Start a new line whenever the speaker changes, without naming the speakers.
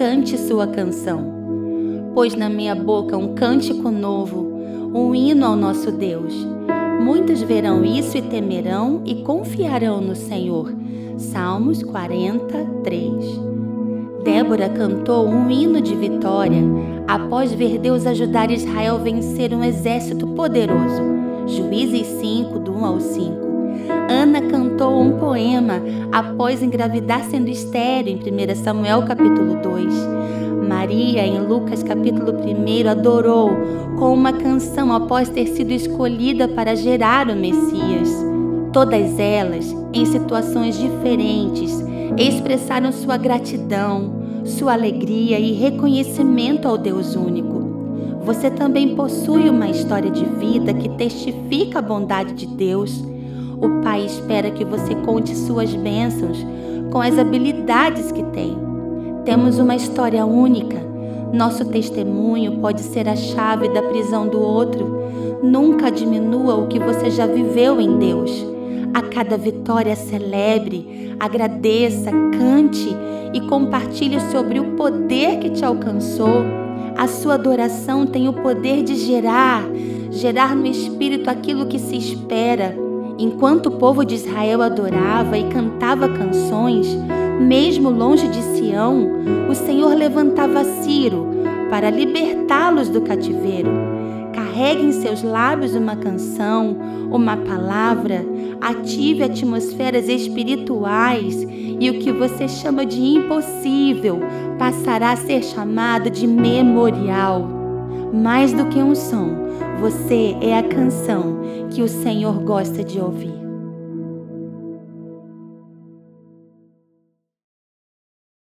cante sua canção. Pôs na minha boca um cântico novo, um hino ao nosso Deus. Muitos verão isso e temerão e confiarão no Senhor. Salmos 43. Débora cantou um hino de vitória após ver Deus ajudar Israel a vencer um exército poderoso. Juízes 5, do 1 ao 5. Ana cantou um poema após engravidar sendo estéreo em 1 Samuel capítulo 2. Maria, em Lucas capítulo 1, adorou com uma canção após ter sido escolhida para gerar o Messias. Todas elas, em situações diferentes, expressaram sua gratidão, sua alegria e reconhecimento ao Deus único. Você também possui uma história de vida que testifica a bondade de Deus o Pai espera que você conte suas bênçãos com as habilidades que tem. Temos uma história única. Nosso testemunho pode ser a chave da prisão do outro. Nunca diminua o que você já viveu em Deus. A cada vitória celebre, agradeça, cante e compartilhe sobre o poder que te alcançou. A sua adoração tem o poder de gerar, gerar no espírito aquilo que se espera Enquanto o povo de Israel adorava e cantava canções, mesmo longe de Sião, o Senhor levantava Ciro para libertá-los do cativeiro. Carregue em seus lábios uma canção, uma palavra, ative atmosferas espirituais e o que você chama de impossível passará a ser chamado de memorial. Mais do que um som, você é a canção que o Senhor gosta de ouvir.